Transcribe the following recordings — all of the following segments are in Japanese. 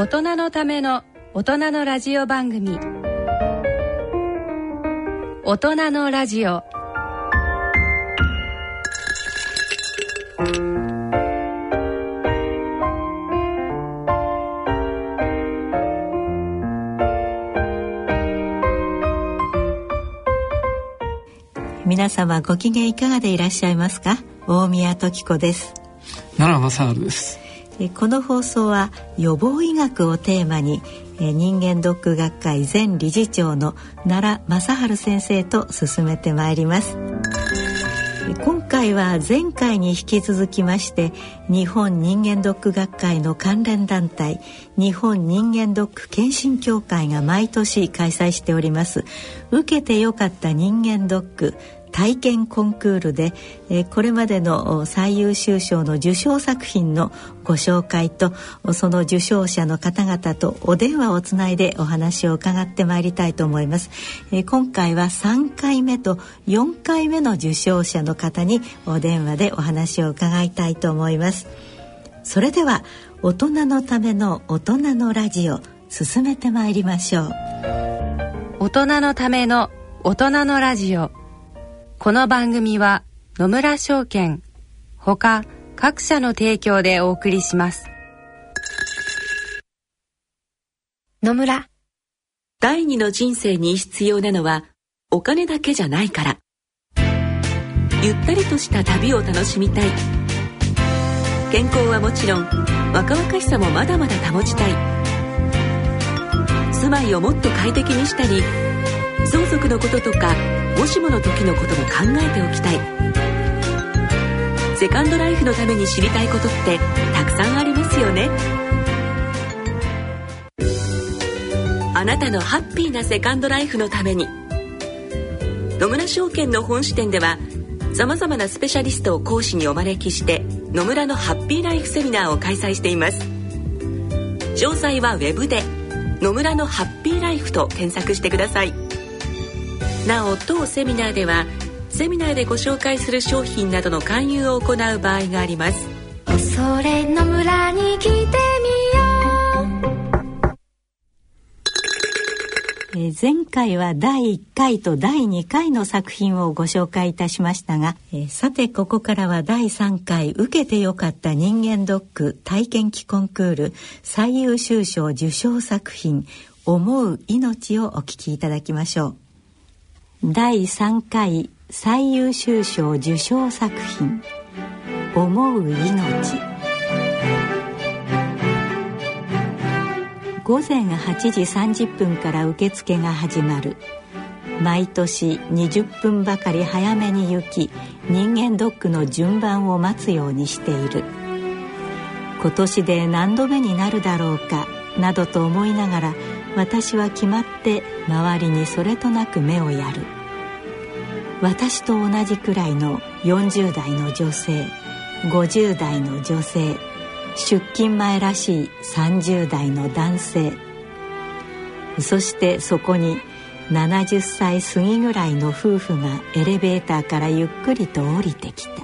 大人のための大人のラジオ番組。大人のラジオ。皆様ご機嫌いかがでいらっしゃいますか？大宮時子です。奈良正治です。この放送は予防医学をテーマに人間ドック学会前理事長の奈良正治先生と進めてまいります。今回は前回に引き続きまして日本人間ドック学会の関連団体日本人間ドック検診協会が毎年開催しております受けてよかった人間ドック体験コンクールで、えこれまでの最優秀賞の受賞作品のご紹介とその受賞者の方々とお電話をつないでお話を伺ってまいりたいと思います、え今回は3回目と4回目の受賞者の方にお電話でお話を伺いたいと思います。それでは大人のための大人のラジオ進めてまいりましょう。大人のための大人のラジオ。この番組は野村証券ほか各社の提供でお送りします。野村。第二の人生に必要なのはお金だけじゃないから。ゆったりとした旅を楽しみたい。健康はもちろん若々しさもまだまだ保ちたい。住まいをもっと快適にしたり相続のこととかもしもの時のことも考えておきたい。セカンドライフのために知りたいことってたくさんありますよね。あなたのハッピーなセカンドライフのために。野村証券の本支店ではさまざまなスペシャリストを講師にお招きして野村のハッピーライフセミナーを開催しています。詳細はウェブで「野村のハッピーライフ」と検索してください。なお当セミナーではセミナーでご紹介する商品などの勧誘を行う場合があります。それの村に来てみよう、え前回は第1回と第2回の作品をご紹介いたしましたが、えさてここからは第3回受けてよかった人間ドック体験記コンクール最優秀賞受賞作品思う命をお聞きいただきましょう。第3回最優秀賞受賞作品「思う命」午前8時30分から受付が始まる。毎年20分ばかり早めに行き人間ドックの順番を待つようにしている。今年で何度目になるだろうかなどと思いながら私は決まって周りにそれとなく目をやる。私と同じくらいの40代の女性50代の女性出勤前らしい30代の男性。そしてそこに70歳過ぎぐらいの夫婦がエレベーターからゆっくりと降りてきた。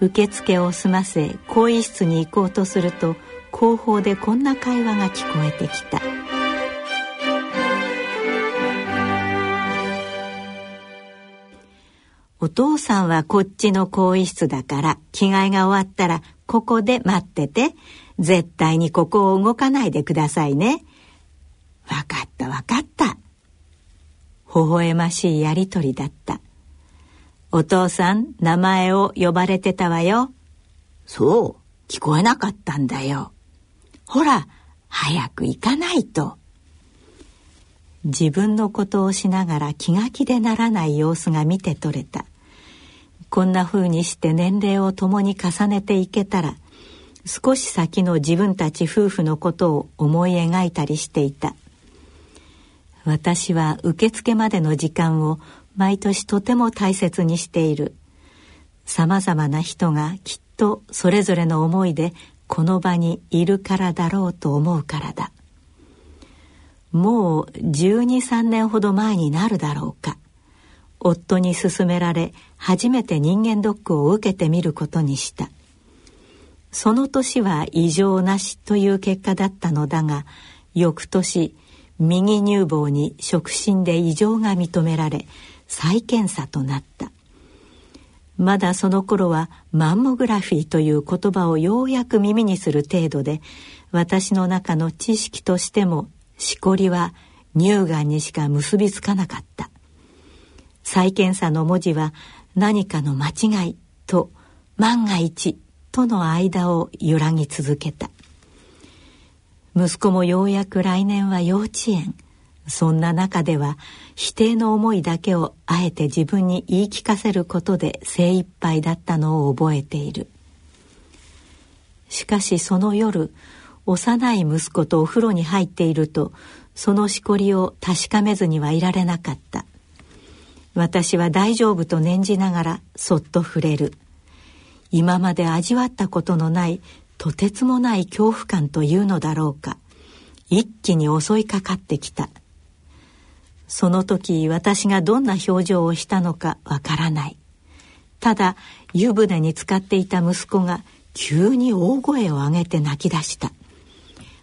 受付を済ませ更衣室に行こうとすると後方でこんな会話が聞こえてきた。お父さんはこっちの更衣室だから着替えが終わったらここで待ってて絶対にここを動かないでくださいね。わかったわかった。微笑ましいやりとりだった。お父さん名前を呼ばれてたわよ。そう。聞こえなかったんだよ。ほら、早く行かないと。自分のことをしながら気が気でならない様子が見て取れた。こんな風にして年齢を共に重ねていけたら、少し先の自分たち夫婦のことを思い描いたりしていた。私は受付までの時間を毎年とても大切にしている。さまざまな人がきっとそれぞれの思いでこの場にいるからだろうと思うからだもう123年ほど前になるだろうか夫に勧められ初めて人間ドックを受けてみることにした。その年は異常なしという結果だったのだが翌年右乳房に触診で異常が認められ再検査となった。まだその頃はマンモグラフィーという言葉をようやく耳にする程度で私の中の知識としてもしこりは乳がんにしか結びつかなかった。再検査の文字は何かの間違いと万が一との間を揺らぎ続けた。息子もようやく来年は幼稚園。そんな中では否定の思いだけをあえて自分に言い聞かせることで精一杯だったのを覚えている。しかしその夜幼い息子とお風呂に入っているとそのしこりを確かめずにはいられなかった。私は大丈夫と念じながらそっと触れる。今まで味わったことのないとてつもない恐怖感というのだろうか。一気に襲いかかってきた。その時私がどんな表情をしたのかわからない。ただ湯船に浸かっていた息子が急に大声を上げて泣き出した。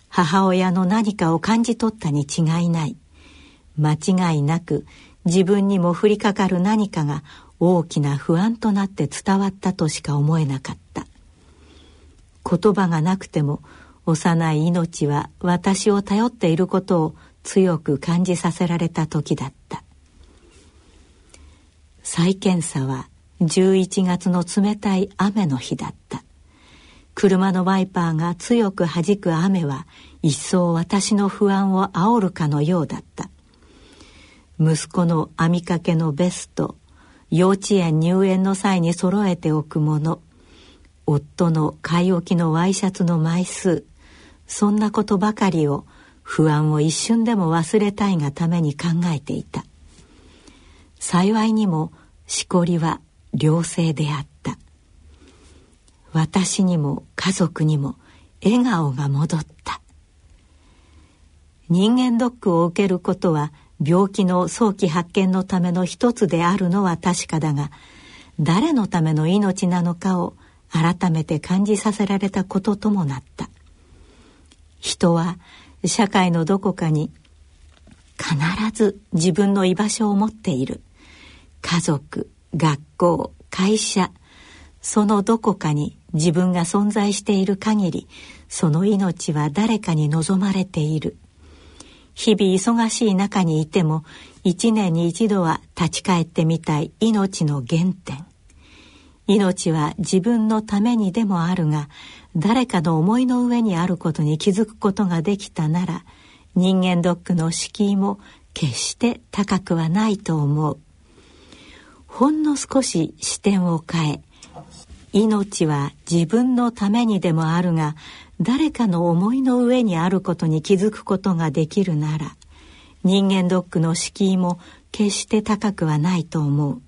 母親の何かを感じ取ったに違いない。間違いなく自分にも降りかかる何かが大きな不安となって伝わったとしか思えなかった。言葉がなくても幼い命は私を頼っていることを強く感じさせられた時だった。再検査は11月の冷たい雨の日だった。車のワイパーが強く弾く雨は一層私の不安を煽るかのようだった。息子の編みかけのベスト幼稚園入園の際に揃えておくもの夫の買い置きのワイシャツの枚数そんなことばかりを不安を一瞬でも忘れたいがために考えていた。幸いにもしこりは良性であった。私にも家族にも笑顔が戻った。人間ドックを受けることは病気の早期発見のための一つであるのは確かだが誰のための命なのかを改めて感じさせられたことともなった。人は社会のどこかに必ず自分の居場所を持っている。家族学校会社そのどこかに自分が存在している限りその命は誰かに望まれている。日々忙しい中にいても一年に一度は立ち返ってみたい命の原点。命は自分のためにでもあるが誰かの思いの上にあることに気づくことができたなら人間ドックの敷居も決して高くはないと思う。ほんの少し視点を変え命は自分のためにでもあるが誰かの思いの上にあることに気づくことができるなら人間ドックの敷居も決して高くはないと思う。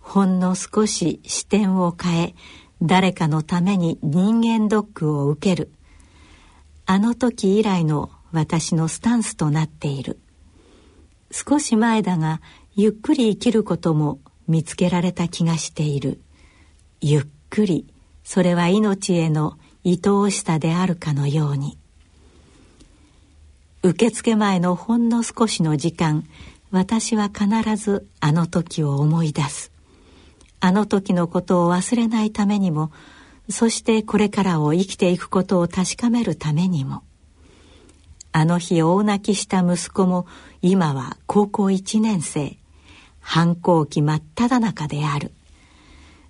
ほんの少し視点を変え誰かのために人間ドックを受ける。あの時以来の私のスタンスとなっている。少し前だがゆっくり生きることも見つけられた気がしている。ゆっくりそれは命への愛おしさであるかのように。受付前のほんの少しの時間私は必ずあの時を思い出す。あの時のことを忘れないためにもそしてこれからを生きていくことを確かめるためにも。あの日大泣きした息子も今は高校1年生。反抗期真っ只中である。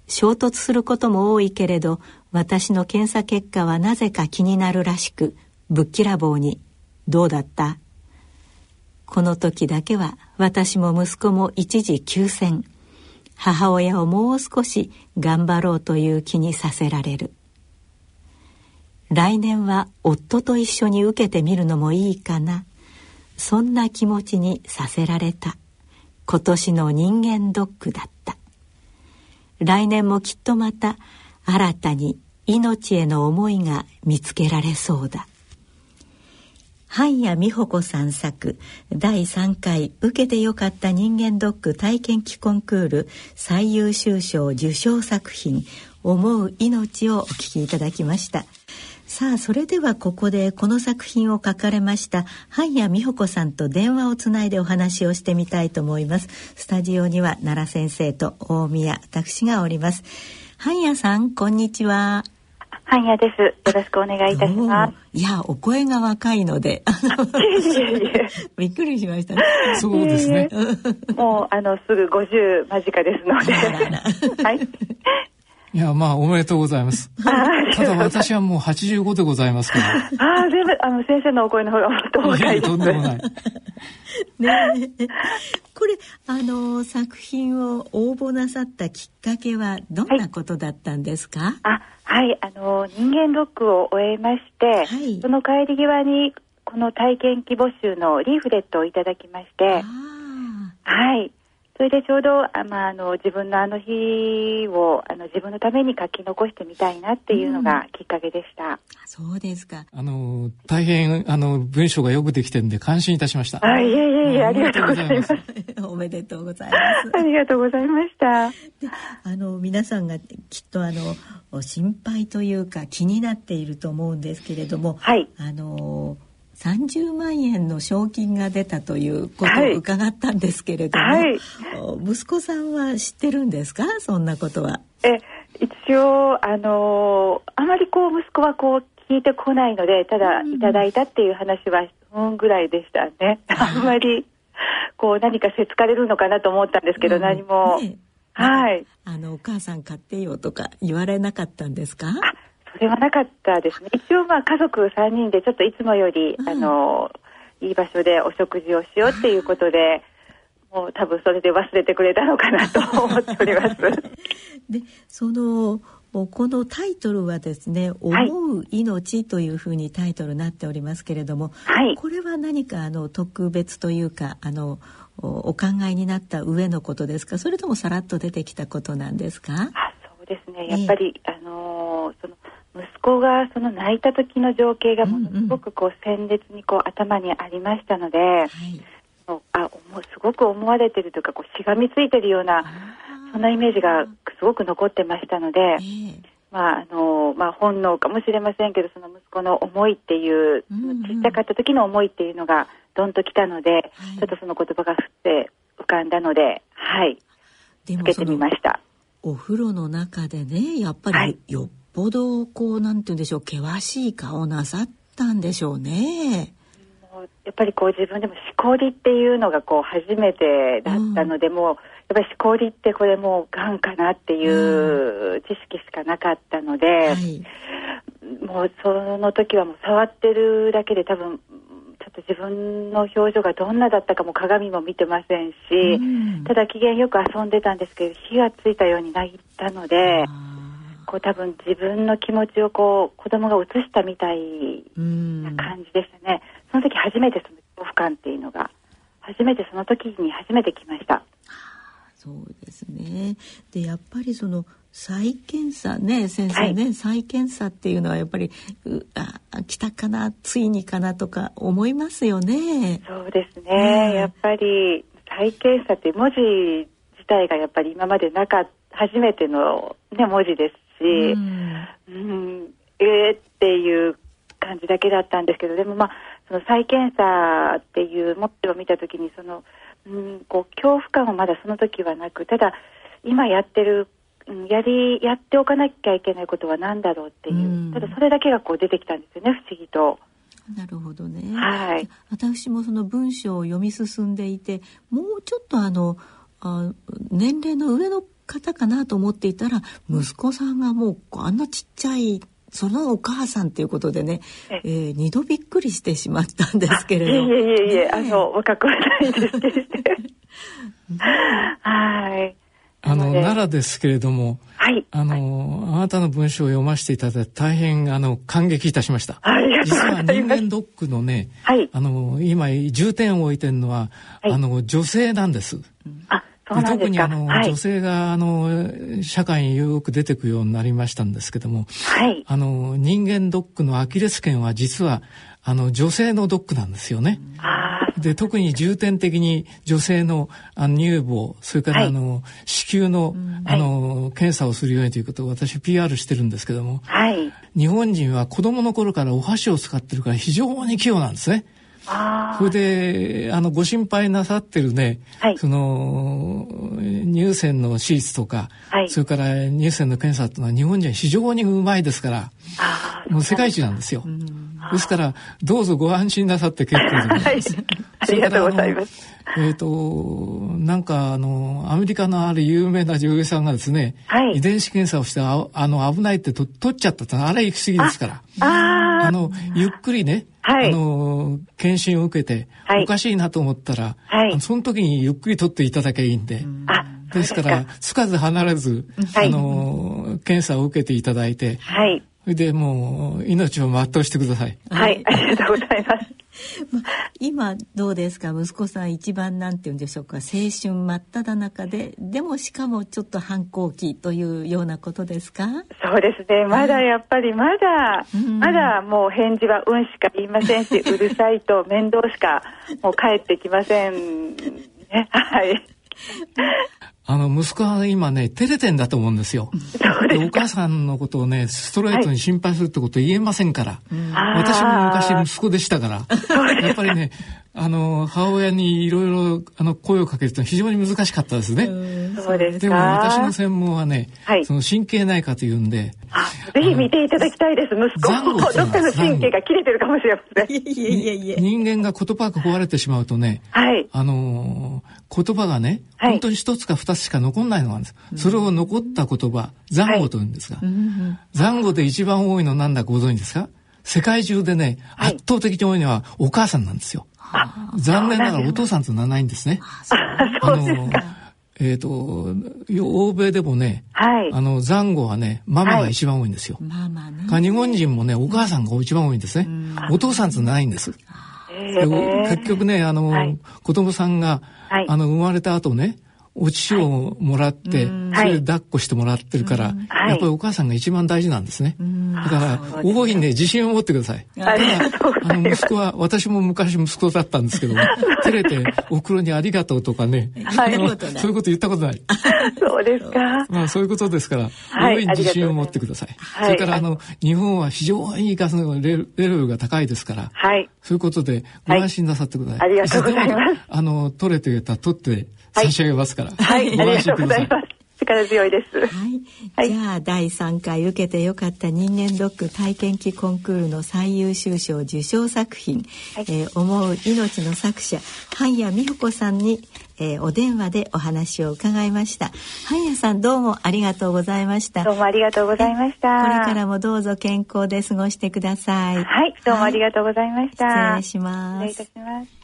衝突することも多いけれど私の検査結果はなぜか気になるらしくぶっきらぼうに「どうだった?」この時だけは私も息子も一時休戦。母親をもう少し頑張ろうという気にさせられる。来年は夫と一緒に受けてみるのもいいかな。そんな気持ちにさせられた。今年の人間ドックだった。来年もきっとまた新たに命への思いが見つけられそうだ。半谷美穂子さん作第3回受けてよかった人間ドック体験記コンクール最優秀賞受賞作品思う命をお聞きいただきました。さあそれではここでこの作品を書かれました半谷美穂子さんと電話をつないでお話をしてみたいと思います。スタジオには奈良先生と大宮私がおります。半谷さんこんにちは。半谷です。よろしくお願いいたします。いや、お声が若いので、びっくりしましたね。そうですね。もう、あの、すぐ50間近ですので。はい。いや、まあ、おめでとうございます。ただ私はもう85でございますから。ああ、全部、あの、先生のお声の方がもっと若いです。とんでもない。ねこれ、あの、作品を応募なさったきっかけはどんなことだったんですか、はい、あ、はい、あの、人間ドックを終えまして、はい、その帰り際に、この体験希募集のリーフレットをいただきまして、はい。それでちょうどあ、まあ、あの自分のあの日をあの自分のために書き残してみたいなっていうのがきっかけでした。うん、そうですか。あの大変あの文章がよくできてるんで感心いたしました。あいえいえいえありがとうございます。おめでとうございます。ありがとうございました。であの皆さんがきっとあの心配というか気になっていると思うんですけれども、はい、あの30万円の賞金が出たということを伺ったんですけれども、はい、息子さんは知ってるんですか？そんなことは。え一応あのあまりこう息子はこう聞いてこないのでただいただいたっていう話はうんぐらいでしたね。あんまりこう何かせつかれるのかなと思ったんですけど、うん、何も。ね、はい。あのお母さん買ってよとか言われなかったんですか？それはなかったですね。一応まあ家族3人でちょっといつもより、うん、あの、いい場所でお食事をしようっていうことで、もう多分それで忘れてくれたのかなと思っております。で、その、このタイトルはですね「思う命」というふうにタイトルになっておりますけれども、はい、これは何かあの特別というかあのお考えになった上のことですか？それともさらっと出てきたことなんですか？あそうですね。やっぱり、えー、あ息子がその泣いた時の情景がものすごくこう鮮烈にこう頭にありましたので、はい、あすごく思われてるというかこうしがみついてるようなそんなイメージがすごく残ってましたので、えー、まああのまあ、本能かもしれませんけどその息子の思いっていう、うんうん、ちっちゃかった時の思いっていうのがどんときたので、はい、ちょっとその言葉が降って浮かんだのではい。つけてみました。お風呂の中でねやっぱりぽどこうなんて言うんでしょう険しい顔なさったんでしょうね。やっぱりこう自分でもしこりっていうのがこう初めてだったので、うん、もうやっぱりしこりってこれもうがんかなっていう知識しかなかったので、はい、もうその時はもう触ってるだけで多分ちょっと自分の表情がどんなだったかも鏡も見てませんし、うん、ただ機嫌よく遊んでたんですけど火がついたように泣いたので。こう多分自分の気持ちをこう子供が映したみたいな感じでしたね。その時初めてその恐怖感っていうのが初めてその時に初めて来ました。そうですね。でやっぱりその再検査ね先生ね、はい、再検査っていうのはやっぱりあ来たかなついにかなとか思いますよね。そうですね。やっぱり再検査って文字自体がやっぱり今までなか初めてのね文字ですし、うん、うん、えーっていう感じだけだったんですけどでもまあその再検査っていうモッを見た時にその、うん、こう恐怖感はまだその時はなくただ今やってる、うん、やりやっておかなきゃいけないことは何だろうっていう、うん、ただそれだけがこう出てきたんですよね不思議と。なるほどね。はい。私もその文章を読み進んでいて、もうちょっとあの、あ年齢の上の方かなと思っていたら息子さんがもうあんなちっちゃいそのお母さんということでね、ええー、二度びっくりしてしまったんですけれど。いえいえいえ、ね、あの若くはないですけど。はい。あの奈良ですけれども、はい、あの、はい、あなたの文章を読ませていただいて大変あの感激いたしました。実は人間ドックのね、はい、あの今重点を置いてるのは、はい、あの女性なんです。あ特にあの、はい、女性があの社会によく出てくようになりましたんですけども、はい、あの人間ドックのアキレス腱は実はあの女性のドックなんですよね。ああで特に重点的に女性のあの乳房それからあの、はい、子宮の,、あの検査をするようにということを私 PR してるんですけども、はい、日本人は子供の頃からお箸を使ってるから非常に器用なんですね。それであのご心配なさってるね、はい、その乳腺の手術とか、はい、それから乳腺の検査っていうのは日本人は非常にうまいですからもう世界一なんですよ。ですからどうぞご安心なさって結構でござい。ます。ありがとうございます。えっ、ー、と、なんかあの、アメリカのある有名な女優さんがですね、はい、遺伝子検査をしてああの危ないってと取っちゃったってあれ行き過ぎですから。ああの、ゆっくりね、はい、あの、検診を受けて、はい、おかしいなと思ったら、はい、その時にゆっくり取っていただけばいいんで。ですから、つかず離れず、あの、検査を受けていただいて、はい。それでもう、命を全うしてください。はい、ありがとうございます。今どうですか？息子さん一番なんて言うんでしょうか？青春真っ只中で？でもしかもちょっと反抗期というようなことですか？そうですね。まだやっぱりまだ、うん、まだもう返事は「うん」しか言いませんし うるさいと面倒しかもう返ってきませんね。はい あの、息子は今ね、照れてんだと思うんですよ。でお母さんのことをね、ストレートに心配するってこと言えませんから。はい、私も昔息子でしたから。やっぱりね、あの、母親にいろいろ、あの、声をかけると非常に難しかったですね。そうですでも私の専門はね、はい、その神経内科というんで。ぜひ見ていただきたいです、息子。どっかの神経が切れてるかもしれません。いやいやいや人間が言葉が壊れてしまうとね、はい、あの、言葉がね、はい、本当に一つか二つしか残んないのがあるんです。それを残った言葉、残語というんですが、残語で一番多いのなんだご存知ですか？世界中でね、圧倒的に多いのはお母さんなんですよ。残念ながらお父さんとならないんですね。あの、えっ、ー、と、欧米でもね、はい、あの、残語はね、ママが一番多いんですよ。ママね。日本人もね、お母さんが一番多いんですね。お父さんとないんです。結局ね、あの、はい、子供さんが、はい、あの、生まれた後ね、お乳をもらって、それで抱っこしてもらってるから、やっぱりお母さんが一番大事なんですね。だから、大い。にね、自信を持ってください。あの、息子は、私も昔息子だったんですけども、照れて、お風呂にありがとうとかね、そうい。うこと言ったことない。そうですか。まあ、そうい。うことですから、大い。に自信を持ってください。それから、あの、日本は非常にガスのレベルが高い。ですから、はい。そうい。うことで、ご安心なさってください。ありがとうござい。ます。あの、取れてたら取って、差し上げますから。はい、ありがとうございます。力強いです。はい。じゃあ第3回受けてよかった人間ドック体験記コンクールの最優秀賞受賞作品、はい、えー、思う命の作者半谷美穂子さんに、えー、お電話でお話を伺いました。半谷さんどうもありがとうございました。どうもありがとうございました。これからもどうぞ健康で過ごしてください。はい、どうもありがとうございました。はい、失礼します。失礼いたします。